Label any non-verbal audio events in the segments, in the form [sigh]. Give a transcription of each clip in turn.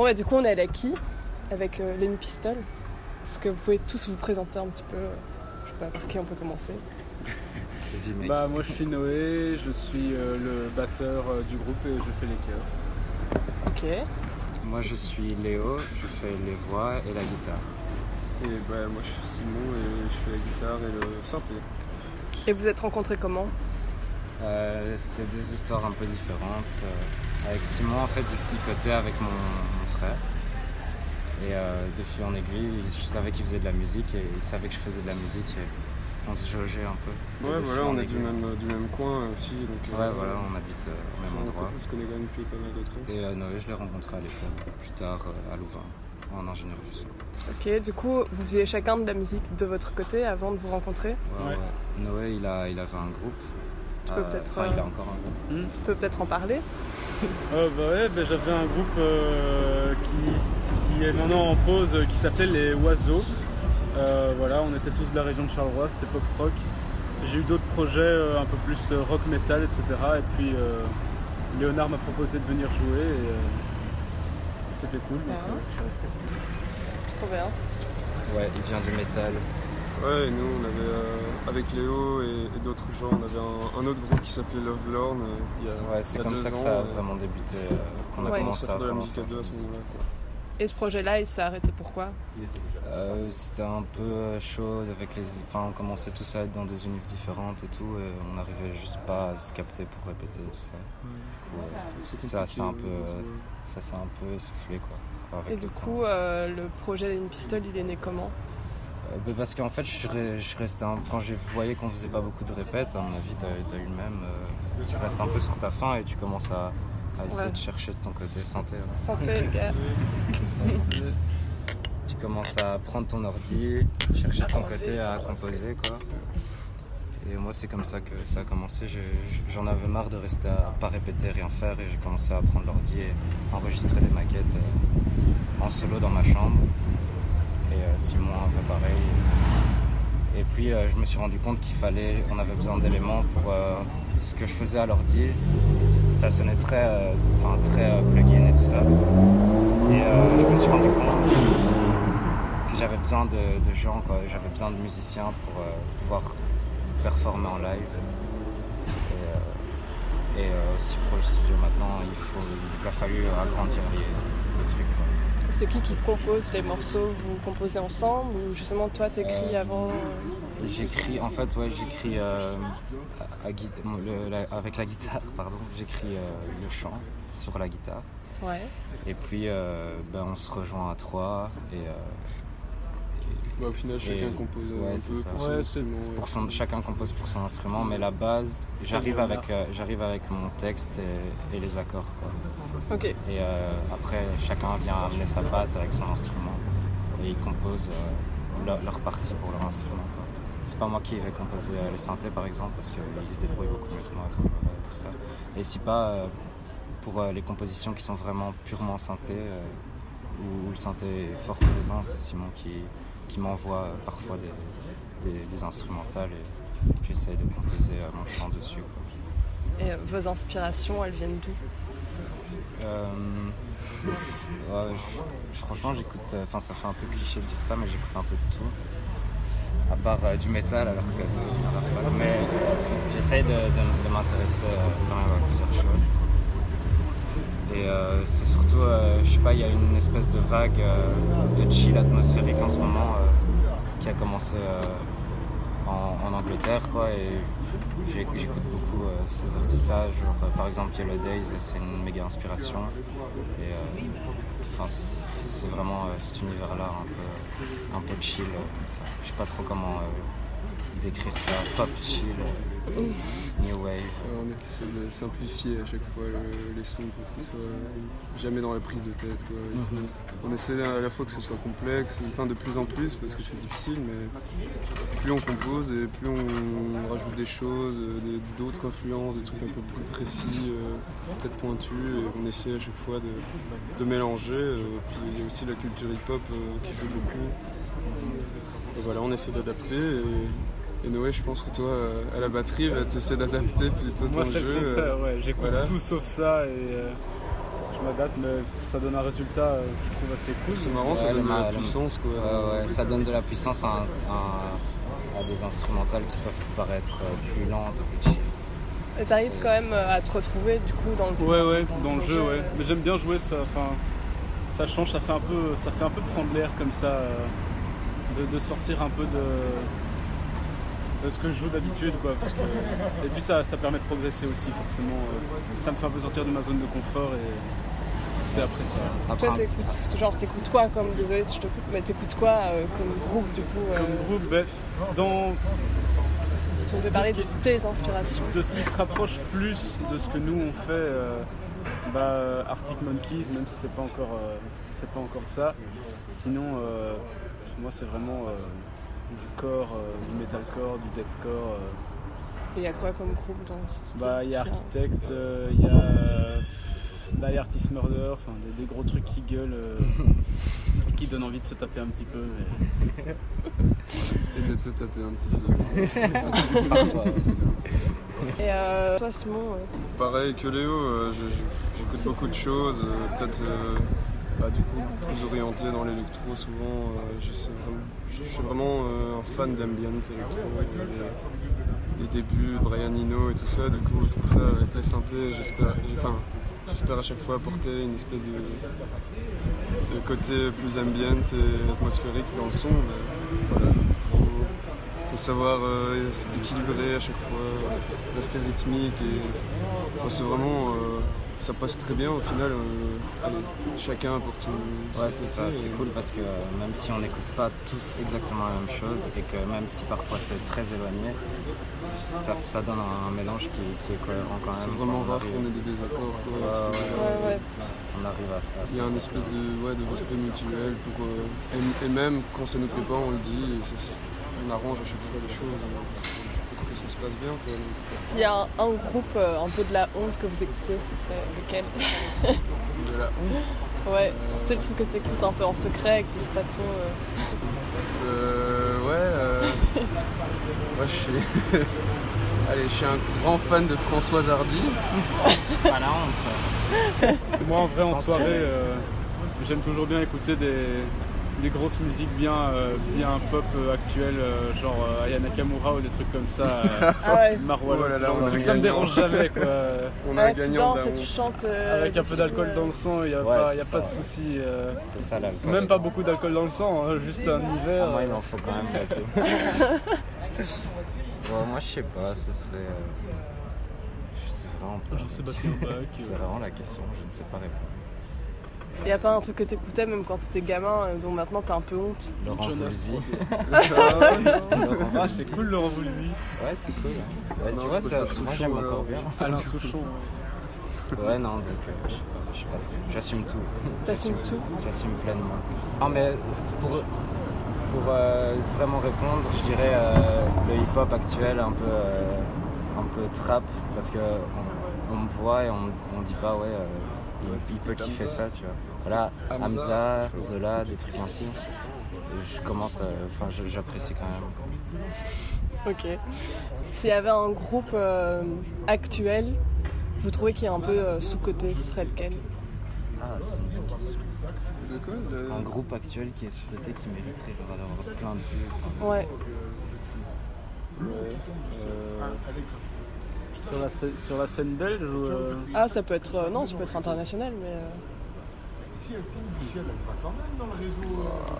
Bon, et du coup, on est à qui avec euh, Lenny Pistol. Est-ce que vous pouvez tous vous présenter un petit peu euh, Je sais pas par qui on peut commencer? [laughs] Vas-y, mec. Bah, moi je suis Noé, je suis euh, le batteur euh, du groupe et je fais les chœurs. Ok. Moi, je suis Léo, je fais les voix et la guitare. Et bah, moi je suis Simon et je fais la guitare et le synthé. Et vous êtes rencontrés comment? Euh, c'est deux histoires un peu différentes. Euh, avec Simon, en fait, il picotait avec mon, mon frère. Et euh, de fil en aiguille, je savais qu'il faisait de la musique et il savait que je faisais de la musique et on se jaugeait un peu. Ouais, voilà, on est du même, du même coin aussi. Donc, Ouais, euh, voilà, on habite euh, au même endroit. on se connaît quand même depuis pas mal de temps. Et euh, Noé, je l'ai rencontré à l'école, plus tard euh, à Louvain, en ingénierie du son. Ok, du coup, vous faisiez chacun de la musique de votre côté avant de vous rencontrer? Ouais, Ouais. ouais. Noé, il, a, il avait un groupe. Tu peux peut-être, Enfin, il a euh, encore un groupe. Tu peux peut-être en parler. Euh, [laughs] bah ouais, bah, j'avais un groupe euh, qui, qui est maintenant en pause euh, qui s'appelait Les Oiseaux. Euh, voilà, on était tous de la région de Charleroi, c'était pop rock. J'ai eu d'autres projets euh, un peu plus rock metal, etc. Et puis euh, Léonard m'a proposé de venir jouer et euh, c'était cool. Donc, euh, je suis resté. Trop bien. Ouais, il vient du métal. Ouais, et nous on avait, euh, avec Léo et, et d'autres gens, on avait un, un autre groupe qui s'appelait Love Lorn. euh, il y a, Ouais, c'est comme deux ça que ans, ça a euh, vraiment débuté, euh, qu'on a Ouais. Commencé à à faire de la vraiment musique à faire deux à ce moment-là. quoi. Et ce projet-là, il s'est arrêté pourquoi? Euh, C'était un peu chaud avec les. Enfin, on commençait tous à être dans des univers différentes et tout, et on n'arrivait juste pas à se capter pour répéter tout ça. Ça, c'est un compliqué, peu, ouais, ça s'est un peu essoufflé quoi. avec Et du coup, euh, le projet Lenny Pistol, il est né comment? Bah, parce qu'en fait, je suis, re- je suis resté un- quand j'ai voyé qu'on faisait pas beaucoup de répètes, à mon avis, t'as as eu le même. euh, tu restes un peu sur ta faim et tu commences à, à essayer Ouais. de chercher de ton côté santé. Santé, les gars. [laughs] Tu commences à prendre ton ordi, chercher À de ton côté à composer quoi. Et moi c'est comme ça que ça a commencé. J'en avais marre de rester à pas répéter, rien faire et j'ai commencé à prendre l'ordi et enregistrer des maquettes euh, en solo dans ma chambre. Euh, Simon un peu pareil. Et puis euh, je me suis rendu compte qu'il fallait, on avait besoin d'éléments pour euh, ce que je faisais à l'ordi. Ça sonnait très, euh, enfin très plugin et tout ça. Et je me suis rendu compte que j'avais besoin de, de gens. J'avais besoin de musiciens pour pouvoir performer en live. Et, aussi pour le studio maintenant, il, faut, il a fallu agrandir les, les trucs. quoi. C'est qui qui compose les morceaux Vous composez ensemble ou justement toi t'écris Euh, avant J'écris, en fait, ouais, j'écris euh, avec la guitare, [laughs] pardon. J'écris euh, le chant sur la guitare. Ouais. Et puis, euh, ben, on se rejoint à trois. Et, euh, Bah, au final, chacun Et- compose ouais, un peu ça. pour son Ouais, pour son, chacun compose pour son instrument, mais la base, j'arrive avec, euh, j'arrive avec mon texte et, et les accords. Quoi. Ok. Et euh, après, chacun vient amener sa patte avec son instrument et ils composent euh, leur, leur partie pour leur instrument. quoi. C'est pas moi qui vais composer les synthés par exemple parce qu'ils se débrouillent beaucoup mieux que moi tout ça. Et si pas pour les compositions qui sont vraiment purement synthé, où le synthé est fort présent, c'est Simon qui, qui m'envoie euh, parfois des, des, des instrumentales et j'essaye de composer euh, mon chant dessus. quoi. Et euh, vos inspirations, elles viennent d'où? Euh, ouais, je- franchement, j'écoute. euh, Enfin, ça fait un peu cliché de dire ça, mais j'écoute un peu de tout. À part euh, du métal, alors que. fois. Mais j'essaye de, de- de m'intéresser quand même à plusieurs choses. Et euh, c'est surtout, euh, je sais pas, il y a une espèce de vague euh, de chill atmosphérique en ce moment euh, qui a commencé euh, en, en Angleterre, quoi. Et j'écoute beaucoup euh, ces artistes-là. Genre, par exemple, Yellow Days, c'est une méga inspiration. Et c'est vraiment cet univers-là, un peu, un peu chill, comme ça. Je sais pas trop comment décrire ça. Pop chill, new wave. Euh, on essaie de simplifier à chaque fois le- les sons pour qu'ils soient jamais dans la prise de tête. quoi. Mhm. On essaie à la fois que ce soit complexe, enfin de plus en plus parce que c'est difficile, mais plus on compose et plus on rajoute des choses, euh, d'autres influences, des trucs un peu plus précis, euh, peut-être pointus, et on essaie à chaque fois de, de mélanger. euh, puis il y a aussi la culture hip-hop euh, qui joue beaucoup. Et voilà, on essaie d'adapter. Et, et Noé, je pense que toi, euh, à la batterie, tu essaies d'adapter plutôt ton Moi, c'est jeu. le euh, contraire, ouais. J'écoute voilà. tout sauf ça et euh, je m'adapte, mais ça donne un résultat que je trouve assez cool. C'est marrant, ça Ouais, donne de la puissance quoi. Ouais, ouais, ça donne de la puissance à, un- à- à des instrumentales qui peuvent paraître plus lentes, plus chill. Et t'arrives quand même à te retrouver du coup dans le Ouais, ouais, dans le jeu, ouais. Mais j'aime bien jouer ça. Enfin, ça change, ça fait un peu, ça fait un peu prendre l'air comme ça, euh, de, de sortir un peu de, de ce que je joue d'habitude, quoi. parce que- Et puis ça, ça permet de progresser aussi, forcément. euh. Ça me fait un peu sortir de ma zone de confort et c'est appréciable. Après, Toi, t'écoutes, genre, t'écoutes quoi comme, désolé, je te coupe, mais t'écoutes quoi euh, comme groupe du coup euh, Comme groupe, bref, dans, Si on devait parler de tes inspirations. de ce qui se rapproche plus de ce que nous on fait, euh, bah, euh, Arctic Monkeys, même si c'est pas encore, euh, c'est pas encore ça. Sinon, euh, moi c'est vraiment euh, du core, euh, du metalcore, du deathcore. euh. Et il y a quoi comme groupe dans ce style Bah, il y a Architect, euh, il y a euh, Die Artist Murder, enfin des, des gros trucs qui gueulent, euh, [laughs] qui donnent envie de se taper un petit peu. mais- [laughs] Et de te taper un petit peu. Et euh, toi, Simon, Pareil que Léo, euh, j'écoute beaucoup de choses, euh, peut-être euh, bah, du coup plus orienté dans l'électro souvent. euh, je, vraiment- je- suis vraiment euh, un fan d'ambient électro. des débuts, Brian Eno et tout ça, du coup c'est pour ça avec les synthés, j'espère enfin, j'espère à chaque fois apporter une espèce de, côté plus ambient et atmosphérique dans le son. voilà, faut, savoir euh, équilibrer à chaque fois, rester rythmique et c'est vraiment ça passe très bien au final. euh, allez, chacun apporte son. Ouais, c'est ça, c'est et- cool parce que euh, même si on n'écoute pas tous exactement la même chose et que même si parfois c'est très éloigné, ça, ça donne un, mélange qui, qui est cohérent quand même. C'est vraiment rare qu'on ait des désaccords. quoi. Ouais, ouais, ouais, ouais. On arrive à, se- Il y a un espèce de, ouais, de respect mutuel pour, euh, et, et même quand ça nous plaît pas, on le dit et ça on arrange à chaque fois les choses euh, pour que ça se passe bien. s'il y a un, un groupe euh, un peu de la honte que vous écoutez, ce serait lequel [laughs] De la honte. Ouais, tu sais le truc que t'écoutes un peu en secret et que t'oses pas trop. euh, Euh, ouais. euh, moi, je suis. [laughs] Allez, je suis un grand fan de Françoise Hardy. C'est pas la honte ça. Moi en vrai en soirée, euh, j'aime toujours bien écouter des, des grosses musiques bien, euh, bien pop euh, actuelles, euh, genre euh, Aya Nakamura ou des trucs comme ça. euh, [laughs] Ah ouais. Marwa, Oh là là, on trucs, ça me dérange jamais quoi. [laughs] On a Ah, un tu danses et tu chantes. euh, Avec un peu d'alcool ouais. dans le sang, il n'y a, Ouais, pas, y a pas de ça. souci. euh, C'est ça l'alcool. même pas beaucoup d'alcool dans le sang, hein, juste un hiver. Ah, moi, il m'en faut quand même. Bon, [laughs] moi, je sais pas, ce serait. euh, Je sais vraiment pas. Jean-Sébastien Bach. C'est vraiment la question, je ne sais pas répondre. Y a pas un truc que t'écoutais même quand t'étais gamin euh, dont maintenant t'as un peu honte? Laurent Voulzy. [laughs] [laughs] Ah, c'est cool Laurent Voulzy. Ouais, c'est cool. hein. Ouais, Non, tu vois, ça, moi j'aime alors. encore bien. Alain [laughs] Souchon. Ouais, non, donc euh, je sais pas, je sais pas trop. J'assume tout. T'assumes J'assume- tout? J'assume pleinement. Non, mais pour, pour euh, vraiment répondre, je dirais euh, le hip-hop actuel, un peu, euh, un peu trap, parce que on, on me voit et on, on dit pas, ouais, euh, il, il peut kiffer ça, tu vois. Voilà, Hamza. Zola, des trucs ainsi. Je commence, à- enfin, j'apprécie quand même. Ok. S'il y avait un groupe euh, actuel, vous trouvez qu'il est un peu euh, sous-côté, ce serait lequel? Ah, c'est une bonne question. Un groupe actuel qui est souhaité, qui mériterait genre, d'avoir plein de vues. enfin, Ouais. Euh, Sur la, scè- sur la scène belge ou. euh, Ah, ça peut être. euh, non, ça peut être international, mais. Euh,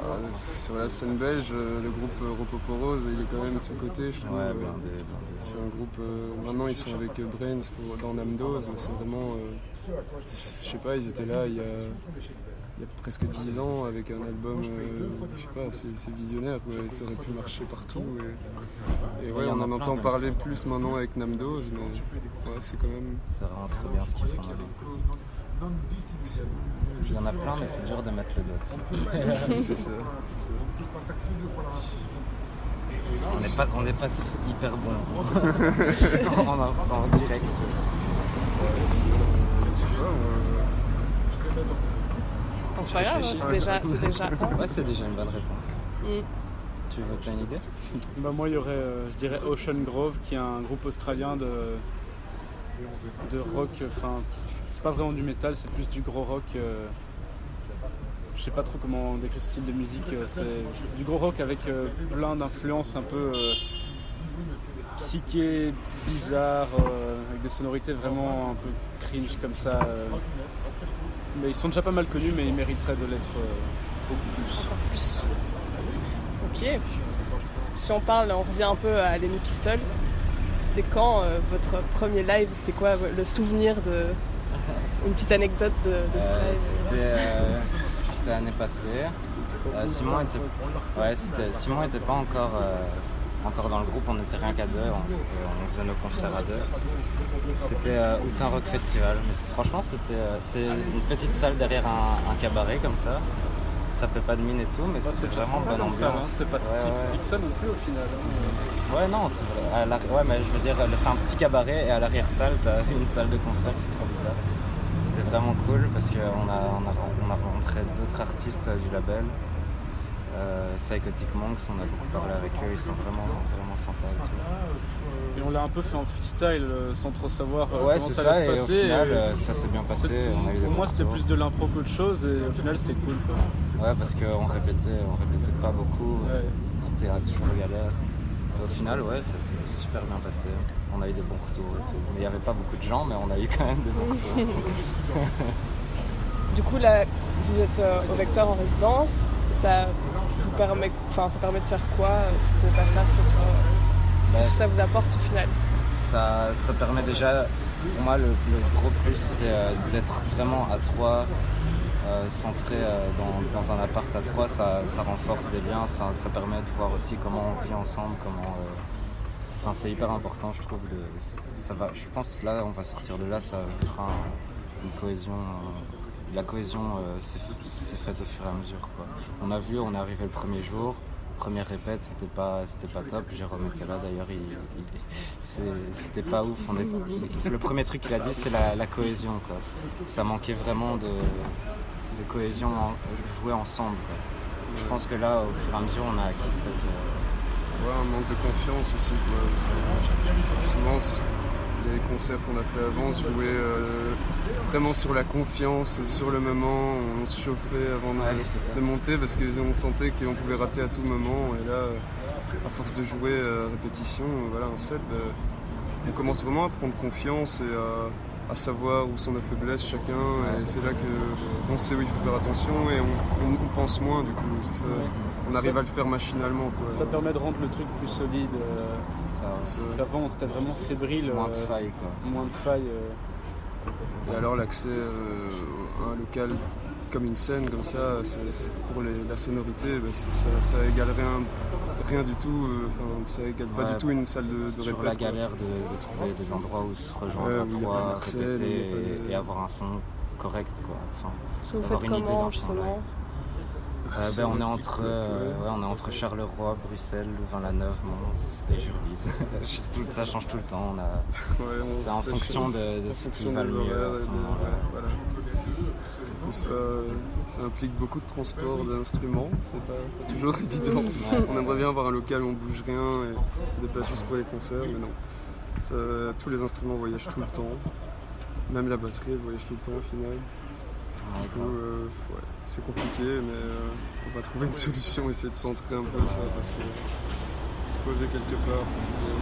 ah, sur la scène belge, euh, le groupe euh, Ropoporose, il est quand même sous-côté, je trouve. Ouais, Euh. C'est un groupe. euh, maintenant, ils sont avec euh, Brains pour, dans Namdose, mais c'est vraiment. euh, je sais pas, ils étaient là il y a, il y a presque 10 ans avec un album. euh, je sais pas, c'est c'est visionnaire. quoi, ça aurait pu marcher partout. Et, et Ouais, ouais, on a en entend parler ça. plus maintenant avec Namdose, mais ouais, c'est quand même. C'est vraiment trop bien ce qu'ils font. Il y en a plein, mais c'est dur de mettre le doigt. dessus. c'est [laughs] ça. c'est ça. On n'est pas, on n'est pas hyper bon [laughs] en, en- en direct. C'est pas grave, hein, c'est déjà, c'est déjà. Ouais, c'est déjà une bonne réponse. Mm. Tu veux tu as une idée? Bah moi il y aurait, euh, je dirais Ocean Grove qui est un groupe australien de, de rock, enfin c'est pas vraiment du métal, c'est plus du gros rock. euh, je sais pas trop comment décrire ce style de musique. euh, c'est du gros rock avec euh, plein d'influences un peu psyché, bizarres, euh, avec des sonorités vraiment un peu cringe comme ça. Mais ils sont déjà pas mal connus, mais ils mériteraient de l'être beaucoup plus. Ok. Si on parle, on revient un peu à Lenny Pistol. C'était quand votre premier live? C'était quoi le souvenir de. Une petite anecdote de, de Euh, C'était euh, c'était l'année passée. Euh, Simon était, ouais, Simon était pas encore, euh, encore dans le groupe, on était rien qu'à deux, on, on faisait nos concerts à deux. C'était euh, Outin Rock Festival, mais c'est- franchement c'était euh, c'est une petite salle derrière un, un cabaret comme ça. Ça fait pas de mine et tout, mais Bah, déjà vraiment bonne ça, ambiance. hein. C'est pas Ouais, si ouais. petit que ça non plus au final. hein. Ouais, non, c'est vrai. À ouais, mais je veux dire, c'est un petit cabaret et à l'arrière-salle, t'as une salle de concert, c'est trop bizarre. C'était vraiment cool parce qu'on a, on a, on a rencontré d'autres artistes du label. Euh, Psychotic Monks, on a beaucoup parlé avec eux, ils sont vraiment, vraiment sympas et tout. Et on l'a un peu fait en freestyle euh, sans trop savoir euh, Ouais, comment c'est ça, ça, allait et se au passer. final, et- euh, ça s'est bien passé. c'est- On a eu des pour moi, c'était plus de l'impro qu'autre chose et au final, c'était cool. Quoi. Ouais, parce qu'on répétait, on répétait pas beaucoup, Ouais. c'était toujours galère. Au final, ouais, ça s'est super bien passé. On a eu des bons retours et tout. Mais il n'y avait pas beaucoup de gens, mais on a eu quand même des bons retours. [laughs] Du coup, là, vous êtes euh, au Vecteur en résidence. Ça vous permet, enfin, ça permet de faire quoi? Vous pouvez pas faire peut-être. euh, Bah, Qu'est-ce que ça vous apporte au final? Ça, ça permet déjà, pour moi, le, le gros plus, c'est euh, d'être vraiment à trois, centré euh, dans, un appart à trois. Ça, renforce des liens, ça, permet de voir aussi comment on vit ensemble, comment. euh, c'est hyper important, je trouve. De, ça va, je pense que là, on va sortir de là, ça ajoutera un- une cohésion. euh, la cohésion euh, s'est faite au fur et à mesure. On a vu, on est arrivé le premier jour. Première répète, c'était pas, c'était pas top. Jérôme était là d'ailleurs, il, c'était pas ouf. Le premier truc qu'il a dit, c'est la, cohésion. Quoi. Ça manquait vraiment de, cohésion, jouer ensemble. Je pense que là, au fur et à mesure, on a acquis cette. euh, Ouais, un manque de confiance aussi. Quoi. Les concerts qu'on a fait avant se jouaient euh, vraiment sur la confiance, sur le moment. On se chauffait avant de, de monter parce qu'on sentait qu'on pouvait rater à tout moment. Et là, euh, à force de jouer euh, à répétition, voilà, un set, bah, on commence vraiment à prendre confiance et à, à savoir où sont nos faiblesses chacun. Et c'est là qu'on sait où il faut faire attention et on, on- on pense moins du coup. C'est ça. On arrive à le faire machinalement. Quoi. Ça permet de rendre le truc plus solide. euh, c'est ça, C'est ça. parce qu'avant, c'était vraiment fébrile. moins de euh, failles. Quoi. Moins de failles. euh. Et alors l'accès euh, à un local comme une scène comme ça, c'est- c'est- pour les- la sonorité, bah, c'est- ça, ça égale rien, rien du tout. euh, Enfin, ça égale pas du tout une salle de, de répète. la galère de, de trouver des endroits où se rejoindre Ouais, à trois, répéter et, et avoir un son correct. Quoi. Enfin, vous faites comment justement Euh, c'est ben, on, est entre, euh, ouais. on est entre Charleroi, Bruxelles, Louvain-la-Neuve, Mons et Jurbise. [laughs] Tout- ça change tout le temps. on a- Ouais, on- C'est en fonction de, de En ce fonction qui va le mieux voilà. Ça, ça implique beaucoup de transport d'instruments, c'est pas, pas toujours [laughs] évident. On aimerait bien avoir un local où on bouge rien et des places juste pour les concerts, mais non. Ça- tous les instruments voyagent tout le temps. Même la batterie voyage tout le temps au final. Du coup, euh, ouais, c'est compliqué, mais euh, on va trouver une solution, essayer de centrer un peu ça, parce que se poser quelque part, ça c'est bien.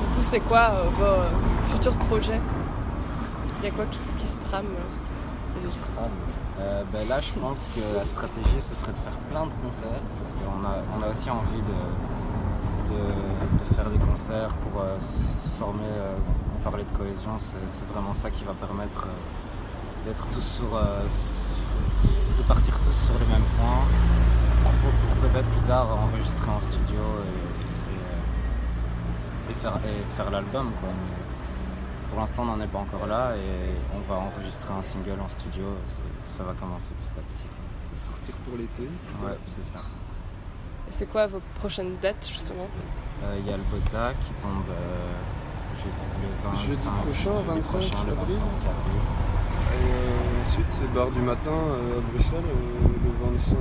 Du coup, c'est quoi euh, vos futurs projets? Il y a quoi qui, qui se trame ben là, je pense que la stratégie, ce serait de faire plein de concerts, parce qu'on a, on a aussi envie de, de, de faire des concerts pour euh, se former. euh, on parlait de cohésion, c'est c'est vraiment ça qui va permettre euh, d'être tous sur. euh, de partir tous sur les mêmes points, pour, pour peut-être plus tard enregistrer en studio et, et, euh, et faire, et faire l'album. quoi. Mais pour l'instant, on n'en est pas encore là et on va enregistrer un single en studio. Ça va commencer petit à petit. Sortir pour l'été. Ouais, c'est ça. Et C'est quoi vos prochaines dates justement? Euh, Il y a le Bota qui tombe euh, je- le 25, Jeudi prochain, jeudi 25 prochain, le avril. 25 avril. Ensuite, c'est Bar du Matin euh, à Bruxelles euh, le 25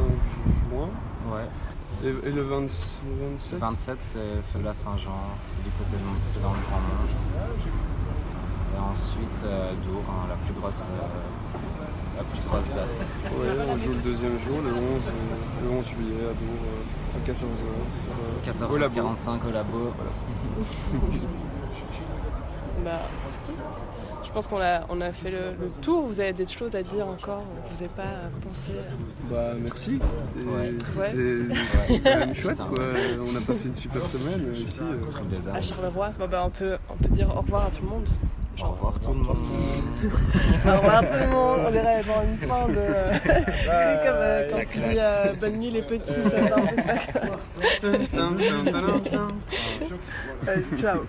juin. Ouais. Et, et le, 20 le 27 Le 27, c'est la Saint-Jean. C'est du côté de c'est dans le Grand Mons. Et ensuite, euh, Dour, hein, la plus grosse. euh, la plus grosse date. Ouais, on joue le deuxième jour, le 11, euh, le 11 juillet à Dour, euh, à 14h. Au labo. 14h45 au labo. [laughs] Bah, c'est cool. Je pense qu'on a, on a fait le, le tour. Vous avez des choses à dire encore que vous n'avez pas pensé Bah merci, Ouais. c'était [laughs] quand même chouette quoi. On a passé une super semaine euh, ici. euh. À. Charleroi bah, on, peut, on peut dire au revoir à tout le monde. Au revoir tout le monde. [laughs] [laughs] Au revoir tout le monde. On dirait dans une fin de. c'est comme euh, quand La tu classe. dis euh, bonne nuit les petits, ça fait un peu ciao.